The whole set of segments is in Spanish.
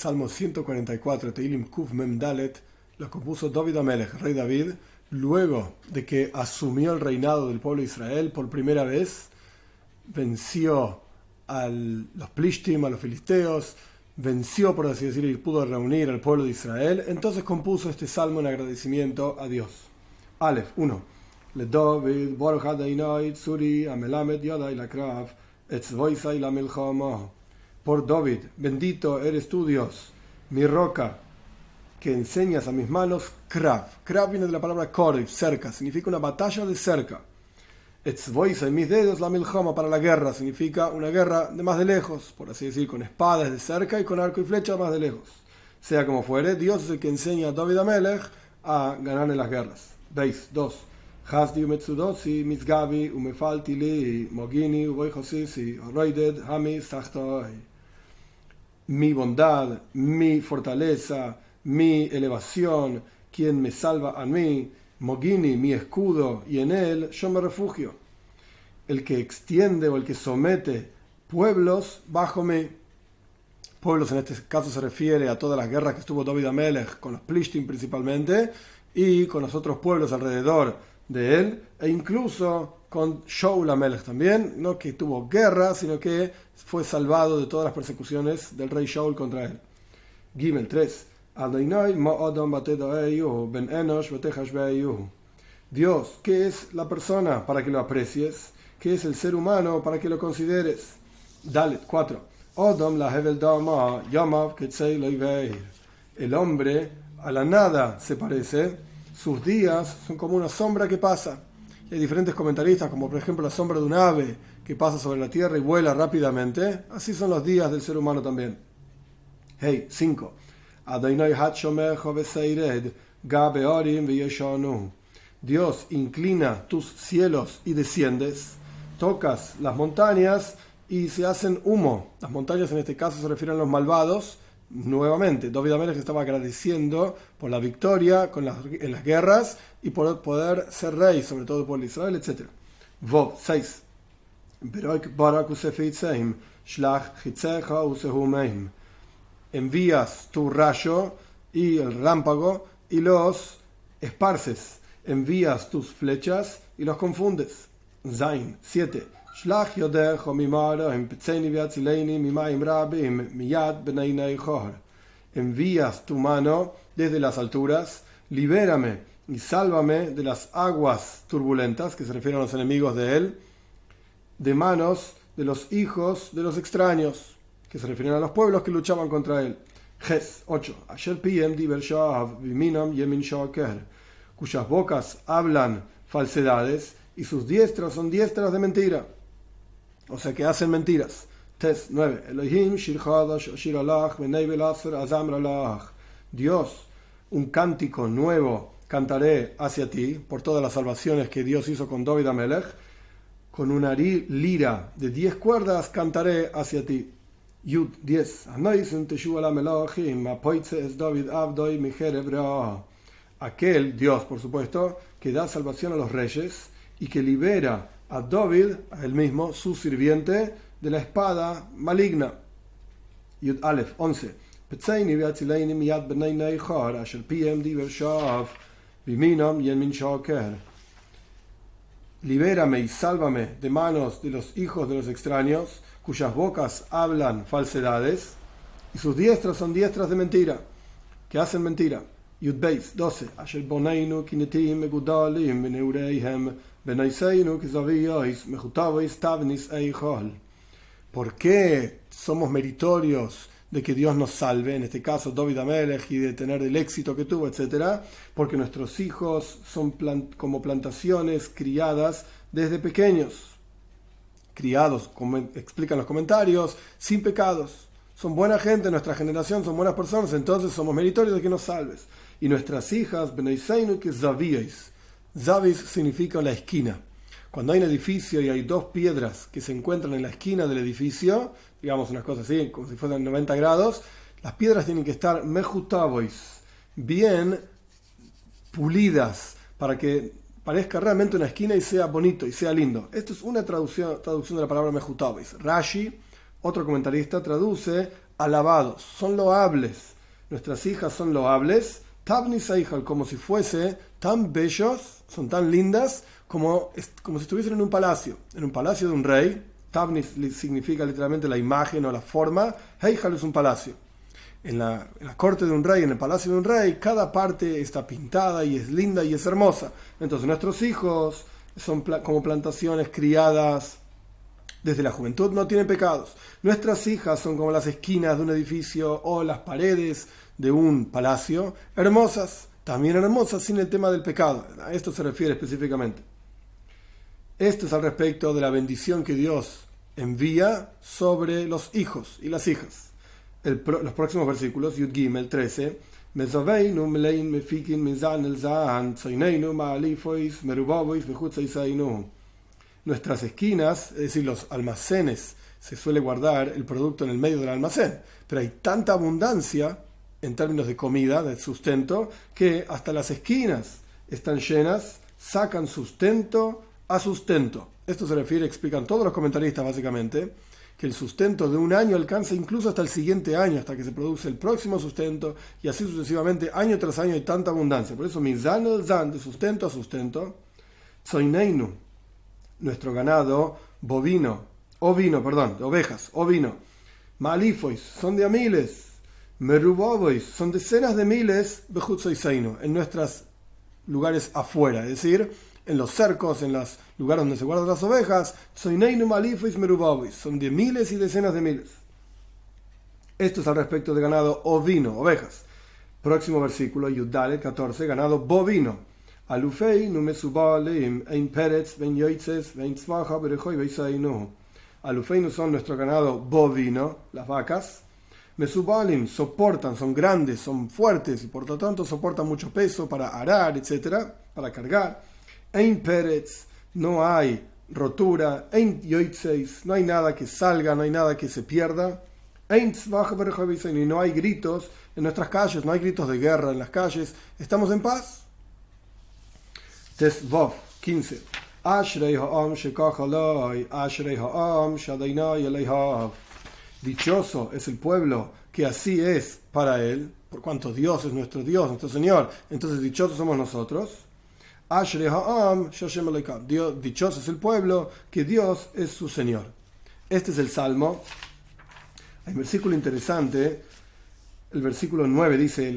Salmo 144, Teilim Kuf Mem Dalet, lo compuso David Amelech, rey David, luego de que asumió el reinado del pueblo de Israel por primera vez, venció a los Plishtim, a los filisteos, venció, por así decirlo, y pudo reunir al pueblo de Israel, entonces compuso este salmo en agradecimiento a Dios. Aleph 1. Le David, Baruch Adonai, Tzuri, Amelamed Yadai Lakrav, Etzvoisai la Milchama por David, bendito eres tú Dios, mi roca, que enseñas a mis manos Krav. Krav viene de la palabra Korib, cerca, significa una batalla de cerca. Etzvoisa en mis dedos la milhama para la guerra, significa una guerra de más de lejos, por así decir, con espadas de cerca y con arco y flecha más de lejos. Sea como fuere, Dios es el que enseña a David Amelech a ganar en las guerras. Veis, 2. Hasdi umetsudosi misgavi umefalti li mogini uvoichosisi oroided hami sachtoi mi bondad, mi fortaleza, mi elevación, quien me salva a mí, Mogini, mi escudo, y en él yo me refugio. El que extiende o el que somete pueblos bajo mí. Pueblos en este caso se refiere a todas las guerras que estuvo David Amelech con los Plishtim principalmente y con los otros pueblos alrededor de él e incluso con Shaul Amelech también, no que tuvo guerra, sino que fue salvado de todas las persecuciones del rey Shaul contra él. Gimel 3. Dios, ¿qué es la persona para que lo aprecies? ¿Qué es el ser humano para que lo consideres? Dalet 4. El hombre a la nada se parece, sus días son como una sombra que pasa hay diferentes comentaristas, como por ejemplo la sombra de un ave que pasa sobre la tierra y vuela rápidamente. Así son los días del ser humano también. Hey, 5. Dios inclina tus cielos y desciendes, tocas las montañas y se hacen humo. Las montañas en este caso se refieren a los malvados. Nuevamente, David Amelech estaba agradeciendo por la victoria con las, en las guerras y por poder ser rey, sobre todo por Israel, etc. Vov 6. Envías tu rayo y el rámpago y los esparces. Envías tus flechas y los confundes. Zain 7. Envías tu mano desde las alturas, libérame y sálvame de las aguas turbulentas, que se refieren a los enemigos de él, de manos de los hijos de los extraños, que se refieren a los pueblos que luchaban contra él. Ges 8. cuyas bocas hablan falsedades y sus diestras son diestras de mentira, o sea que hacen mentiras. Tes 9. Dios, un cántico nuevo cantaré hacia ti por todas las salvaciones que Dios hizo con David Amelech. Con una lira de 10 cuerdas cantaré hacia ti. Yud 10. Aquel Dios, por supuesto, que da salvación a los reyes y que libera a David, a mismo, su sirviente, de la espada maligna. Yud Aleph 11. Libérame y sálvame de manos de los hijos de los extraños, cuyas bocas hablan falsedades, y sus diestras son diestras de mentira, que hacen mentira. Yudbeis 12. ¿Por qué somos meritorios de que Dios nos salve, en este caso David Amelech, y de tener el éxito que tuvo, etc., porque nuestros hijos son como plantaciones criadas desde pequeños, criados, como explican los comentarios, sin pecados. Son buena gente, nuestra generación son buenas personas, entonces somos meritorios de que nos salves. Y nuestras hijas, que Zavíais. Zavis significa la esquina. Cuando hay un edificio y hay dos piedras que se encuentran en la esquina del edificio, digamos unas cosas así, como si fueran 90 grados, las piedras tienen que estar mejutavois, bien pulidas, para que parezca realmente una esquina y sea bonito y sea lindo. Esto es una traducción, traducción de la palabra mejutavois. Rashi Otro comentarista traduce alabados, son loables. Nuestras hijas son loables, tabnis como si fuese tan bellos, son tan lindas como, como si estuviesen en un palacio, en un palacio de un rey. Tabnis significa literalmente la imagen o la forma, Heijal es un palacio. En la, en la, corte de un rey, en el palacio de un rey, cada parte está pintada y es linda y es hermosa. Entonces nuestros hijos son como plantaciones criadas desde la juventud, no tienen pecados. Nuestras hijas son como las esquinas de un edificio o las paredes de un palacio, hermosas, también hermosas sin el tema del pecado. A esto se refiere específicamente. Esto es al respecto de la bendición que Dios envía sobre los hijos y las hijas. los próximos versículos, Yud Gimel 13, Nuestras esquinas, es decir, los almacenes, se suele guardar el producto en el medio del almacén, pero hay tanta abundancia en términos de comida, de sustento, que hasta las esquinas están llenas, sacan sustento a sustento. Esto se refiere, explican todos los comentaristas básicamente, que el sustento de un año alcanza incluso hasta el siguiente año, hasta que se produce el próximo sustento, y así sucesivamente, año tras año hay tanta abundancia. Por eso, zan el zan, de sustento a sustento, soineinu, nuestro ganado bovino, ovino, perdón, de ovejas, ovino, malifois, son de a miles, merubobois, son decenas de miles, bejutzoiseinu, en nuestros lugares afuera, es decir, en los cercos, en los lugares donde se guardan las ovejas, son de miles y decenas de miles. Esto es al respecto de ganado ovino, ovejas. Próximo versículo, Yudale 14, ganado bovino. Alufei numesubalim ein peretz ben yoitzes ben tzvaja berejoy beisainu. Alufei no son nuestro ganado bovino, las vacas. Mesubalim soportan, son grandes, son fuertes y por lo tanto soportan mucho peso para arar, etcétera, para cargar. En Pérez no hay rotura, en Yoitzeis no hay nada que salga, no hay nada que se pierda. En y no hay gritos en nuestras calles, no hay gritos de guerra en las calles, estamos en paz. Tesvov 15. Dichoso es el pueblo que así es para él, por cuanto Dios es nuestro Dios, nuestro Señor. Entonces dichosos somos nosotros. Dios, dichoso es el pueblo, que Dios es su Señor. Este es el Salmo. Hay un versículo interesante. El versículo 9 dice,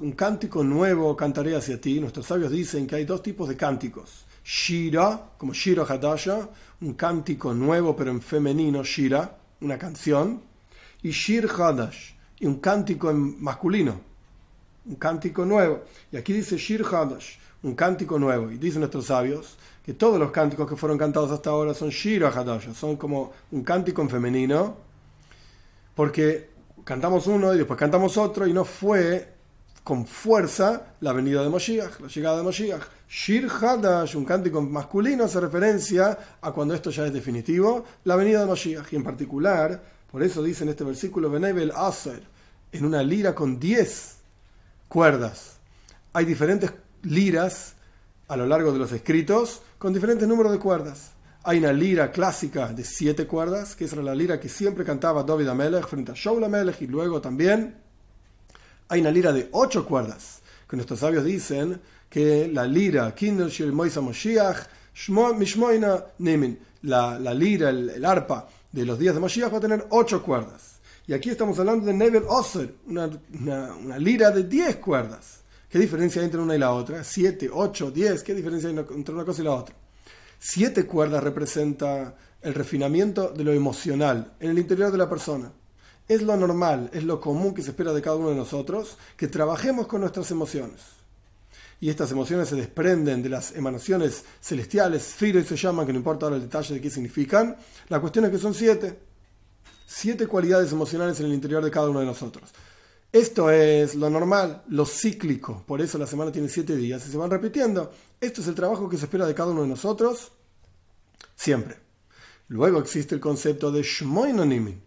un cántico nuevo cantaré hacia ti. Nuestros sabios dicen que hay dos tipos de cánticos. Shira, como Shiro Hadasha, un cántico nuevo pero en femenino, Shira, una canción. Y Shir Hadash, y un cántico en masculino, un cántico nuevo. Y aquí dice Shir Hadash, un cántico nuevo. Y dicen nuestros sabios que todos los cánticos que fueron cantados hasta ahora son Shir Hadash, son como un cántico en femenino, porque cantamos uno y después cantamos otro y no fue con fuerza la venida de Moshiach, la llegada de Moshiach. Shir Hadash, un cántico masculino, hace referencia a cuando esto ya es definitivo, la venida de Moshiach. Y en particular, por eso dice en este versículo, Benebel Aser, en una lira con 10 cuerdas. Hay diferentes liras a lo largo de los escritos con diferentes números de cuerdas. Hay una lira clásica de siete cuerdas, que es la lira que siempre cantaba David Amelech frente a Shaul Amelech, y luego también hay una lira de ocho cuerdas, que nuestros sabios dicen que la lira, la, la lira, el, arpa de los días de Moshiach va a tener ocho cuerdas. Y aquí estamos hablando de Nebel Oser, una, una, lira de 10 cuerdas. ¿Qué diferencia hay entre una y la otra? 7, 8, 10. ¿Qué diferencia hay entre una cosa y la otra? Siete cuerdas representa el refinamiento de lo emocional en el interior de la persona. Es lo normal, es lo común que se espera de cada uno de nosotros, que trabajemos con nuestras emociones. Y estas emociones se desprenden de las emanaciones celestiales, Firo se llaman, que no importa ahora el detalle de qué significan. La cuestión es que son siete siete cualidades emocionales en el interior de cada uno de nosotros. Esto es lo normal, lo cíclico. Por eso la semana tiene siete días y se van repitiendo. Esto es el trabajo que se espera de cada uno de nosotros siempre. Luego existe el concepto de Shmoinonimin,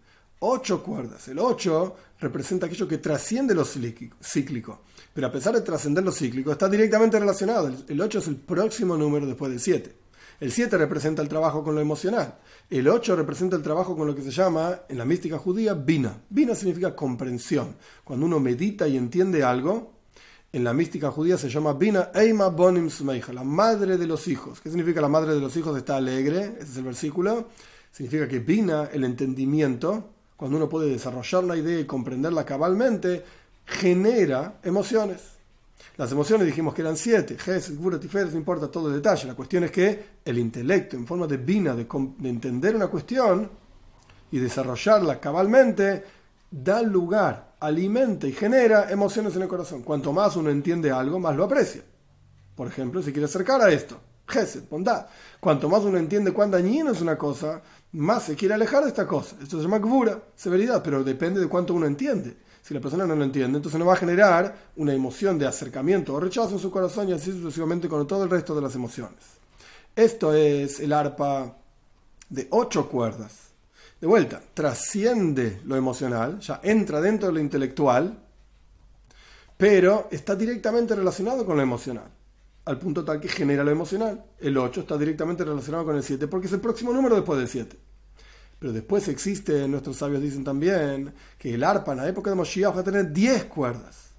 ocho cuerdas. El ocho representa aquello que trasciende lo cíclico. Pero a pesar de trascender lo cíclico, está directamente relacionado. El ocho es el próximo número después del siete. El 7 representa el trabajo con lo emocional. El 8 representa el trabajo con lo que se llama, en la mística judía, Bina. Bina significa comprensión. Cuando uno medita y entiende algo, en la mística judía se llama Bina Eima Bonim Sumeija, la madre de los hijos. ¿Qué significa la madre de los hijos? Está alegre, ese es el versículo. Significa que Bina, el entendimiento, cuando uno puede desarrollar la idea y comprenderla cabalmente, genera emociones. Las emociones dijimos que eran siete, Ges, Gura, Tiferes, no importa todo el detalle. La cuestión es que el intelecto, en forma de vina, de, entender una cuestión y desarrollarla cabalmente, da lugar, alimenta y genera emociones en el corazón. Cuanto más uno entiende algo, más lo aprecia. Por ejemplo, si quiere acercar a esto, Gesed, bondad. Cuanto más uno entiende cuán dañino es una cosa, más se quiere alejar de esta cosa. Esto se llama Gvura, severidad, pero depende de cuánto uno entiende. Si la persona no lo entiende, entonces no va a generar una emoción de acercamiento o rechazo en su corazón y así sucesivamente con todo el resto de las emociones. Esto es el arpa de ocho cuerdas. De vuelta, trasciende lo emocional, ya entra dentro de lo intelectual, pero está directamente relacionado con lo emocional, al punto tal que genera lo emocional. El 8 está directamente relacionado con el 7 porque es el próximo número después del 7. Pero después existe, nuestros sabios dicen también, que el arpa en la época de Moshiach va a tener 10 cuerdas.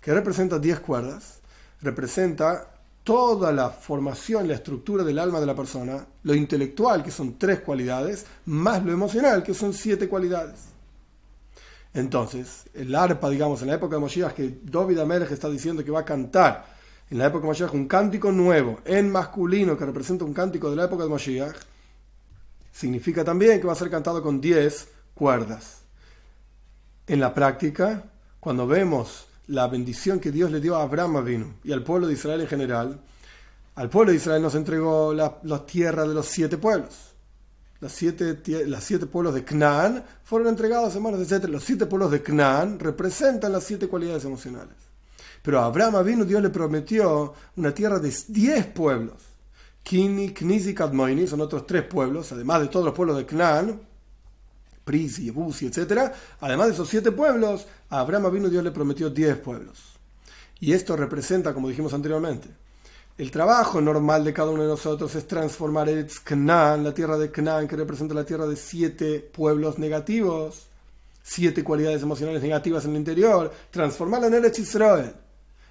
¿Qué representa 10 cuerdas? Representa toda la formación, la estructura del alma de la persona, lo intelectual, que son tres cualidades, más lo emocional, que son siete cualidades. Entonces, el arpa, digamos, en la época de Moshiach, que David Amelech está diciendo que va a cantar en la época de Moshiach un cántico nuevo, en masculino, que representa un cántico de la época de Moshiach, significa también que va a ser cantado con 10 cuerdas. En la práctica, cuando vemos la bendición que Dios le dio a Abraham Avinu y al pueblo de Israel en general, al pueblo de Israel nos entregó la, tierra de los siete pueblos. Los siete, los siete pueblos de Canaán fueron entregados en manos de etc. Los siete pueblos de Canaán representan las siete cualidades emocionales. Pero a Abraham Avinu Dios le prometió una tierra de diez pueblos Kini, Knis y Kadmoini son otros tres pueblos, además de todos los pueblos de Canaán, Prisi, Yebusi, etc. Además de esos siete pueblos, a Abraham vino Dios le prometió diez pueblos. Y esto representa, como dijimos anteriormente, el trabajo normal de cada uno de nosotros es transformar el Canaán, la tierra de Canaán, que representa la tierra de siete pueblos negativos, siete cualidades emocionales negativas en el interior, transformarla en Eretz Israel,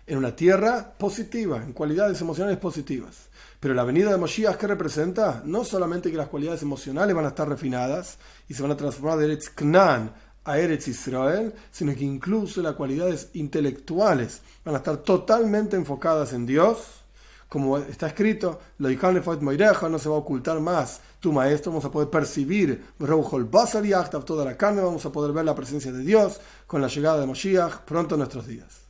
en una tierra positiva, en cualidades emocionales positivas. Pero la venida de Moshiach, ¿qué representa? No solamente que las cualidades emocionales van a estar refinadas y se van a transformar de Eretz Knan a Eretz Israel, sino que incluso las cualidades intelectuales van a estar totalmente enfocadas en Dios. Como está escrito, lo no se va a ocultar más tu maestro, vamos a poder percibir toda la carne, vamos a poder ver la presencia de Dios con la llegada de Moshiach pronto en nuestros días.